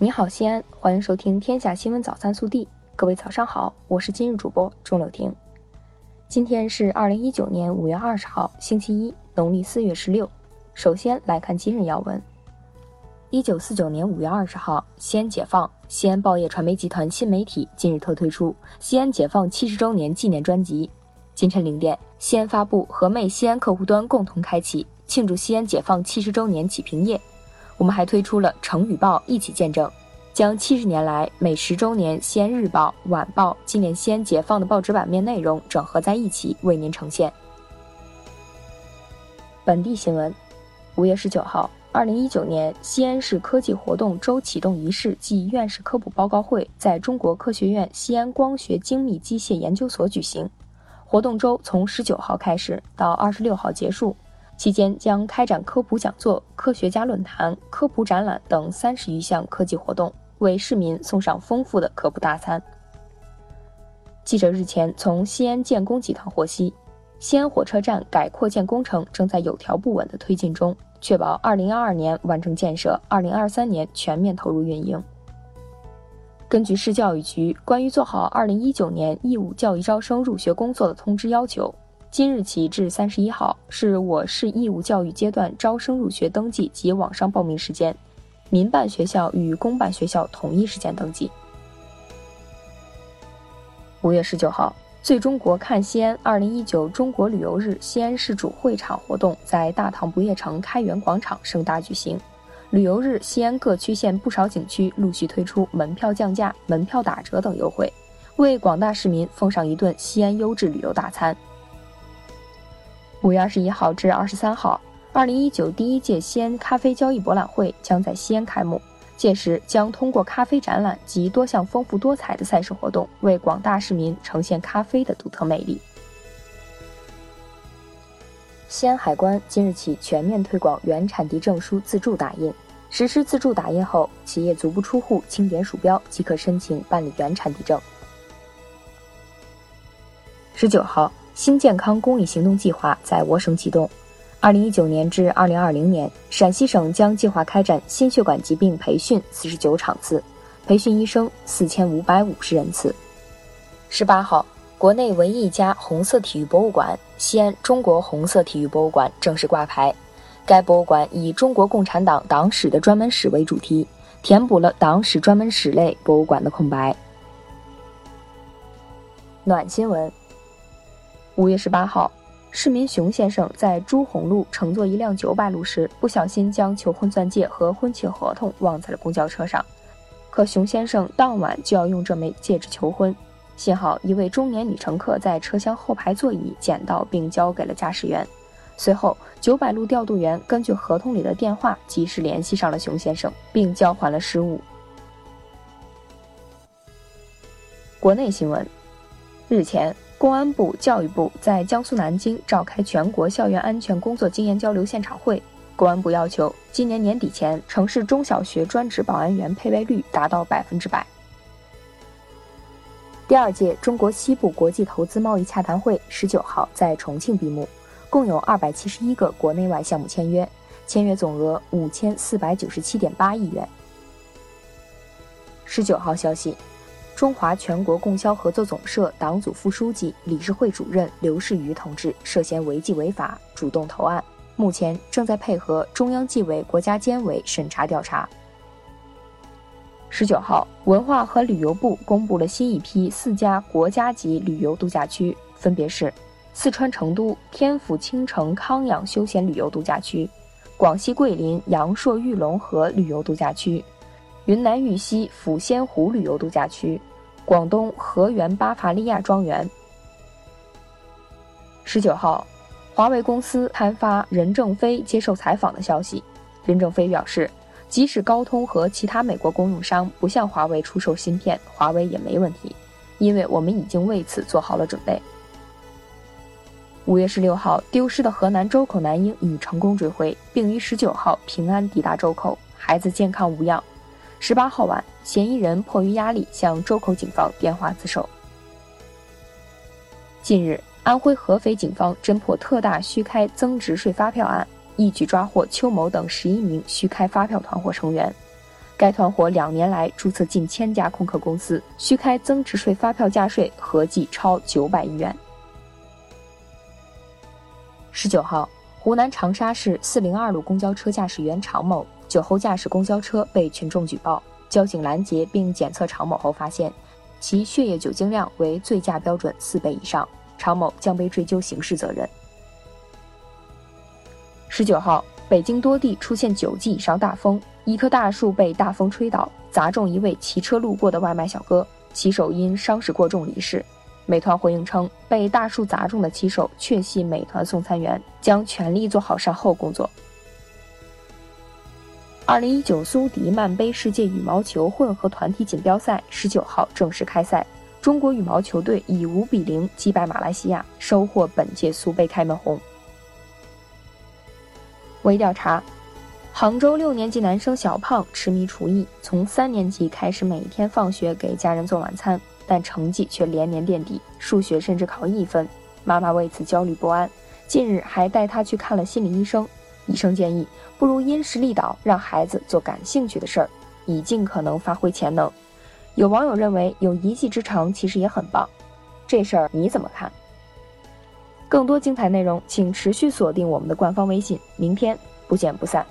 你好，西安，欢迎收听《天下新闻早餐速递》。各位早上好，我是今日主播钟柳婷。今天是二零一九年五月二十号，星期一，农历四月十六。首先来看今日要闻。一九四九年五月二十号，西安解放。西安报业传媒集团新媒体今日特推出西安解放七十周年纪念专辑。今晨零点，西安发布和魅西安客户端共同开启庆祝西安解放七十周年启屏夜。我们还推出了成语报一起见证，将七十年来每十周年西安日报、晚报纪念西安解放的报纸版面内容整合在一起为您呈现。本地新闻：五月十九号，二零一九年西安市科技活动周启动仪式暨院士科普报告会在中国科学院西安光学精密机械研究所举行。活动周从十九号开始到二十六号结束。期间将开展科普讲座、科学家论坛、科普展览等三十余项科技活动，为市民送上丰富的科普大餐。记者日前从西安建工集团获悉，西安火车站改扩建工程正在有条不紊的推进中，确保二零二二年完成建设，二零二三年全面投入运营。根据市教育局关于做好二零一九年义务教育招生入学工作的通知要求。今日起至三十一号是我市义务教育阶段招生入学登记及网上报名时间，民办学校与公办学校统一时间登记。五月十九号，最中国看西安二零一九中国旅游日西安市主会场活动在大唐不夜城开元广场盛大举行。旅游日，西安各区县不少景区陆续推出门票降价、门票打折等优惠，为广大市民奉上一顿西安优质旅游大餐。五月二十一号至二十三号，二零一九第一届西安咖啡交易博览会将在西安开幕。届时将通过咖啡展览及多项丰富多彩的赛事活动，为广大市民呈现咖啡的独特魅力。西安海关今日起全面推广原产地证书自助打印。实施自助打印后，企业足不出户，清点鼠标即可申请办理原产地证。十九号。新健康公益行动计划在我省启动，二零一九年至二零二零年，陕西省将计划开展心血管疾病培训四十九场次，培训医生四千五百五十人次。十八号，国内唯一一家红色体育博物馆——西安中国红色体育博物馆正式挂牌。该博物馆以中国共产党党史的专门史为主题，填补了党史专门史类博物馆的空白。暖新闻。五月十八号，市民熊先生在朱洪路乘坐一辆九百路时，不小心将求婚钻戒和婚庆合同忘在了公交车上。可熊先生当晚就要用这枚戒指求婚，幸好一位中年女乘客在车厢后排座椅捡到并交给了驾驶员。随后，九百路调度员根据合同里的电话及时联系上了熊先生，并交还了失物。国内新闻，日前。公安部、教育部在江苏南京召开全国校园安全工作经验交流现场会。公安部要求，今年年底前，城市中小学专职保安员配备率达到百分之百。第二届中国西部国际投资贸易洽谈会十九号在重庆闭幕，共有二百七十一个国内外项目签约，签约总额五千四百九十七点八亿元。十九号消息。中华全国供销合作总社党组副书记、理事会主任刘士余同志涉嫌违纪违法，主动投案，目前正在配合中央纪委国家监委审查调查。十九号，文化和旅游部公布了新一批四家国家级旅游度假区，分别是四川成都天府青城康养休闲旅游度假区、广西桂林阳朔玉龙河旅游度假区。云南玉溪抚仙湖旅游度假区，广东河源巴伐利亚庄园。十九号，华为公司刊发任正非接受采访的消息。任正非表示，即使高通和其他美国供应商不向华为出售芯片，华为也没问题，因为我们已经为此做好了准备。五月十六号，丢失的河南周口男婴已成功追回，并于十九号平安抵达周口，孩子健康无恙。十八号晚，嫌疑人迫于压力向周口警方电话自首。近日，安徽合肥警方侦破特大虚开增值税发票案，一举抓获邱某等十一名虚开发票团伙成员。该团伙两年来注册近千家空壳公司，虚开增值税发票价税，合计超九百亿元。十九号，湖南长沙市四零二路公交车驾驶员常某酒后驾驶公交车被群众举报，交警拦截并检测常某后发现，其血液酒精量为醉驾标准四倍以上，常某将被追究刑事责任。十九号，北京多地出现九级以上大风，一棵大树被大风吹倒，砸中一位骑车路过的外卖小哥，骑手因伤势过重离世。美团回应称，被大树砸中的骑手确系美团送餐员，将全力做好善后工作。二零一九苏迪曼杯世界羽毛球混合团体锦标赛十九号正式开赛，中国羽毛球队以五比零击败马来西亚，收获本届苏杯开门红。微调查：杭州六年级男生小胖痴迷厨艺，从三年级开始每天放学给家人做晚餐，但成绩却连年垫底，数学甚至考一分。妈妈为此焦虑不安，近日还带他去看了心理医生。医生建议，不如因势利导，让孩子做感兴趣的事儿，以尽可能发挥潜能。有网友认为，有一技之长其实也很棒，这事儿你怎么看？更多精彩内容，请持续锁定我们的官方微信。明天不见不散。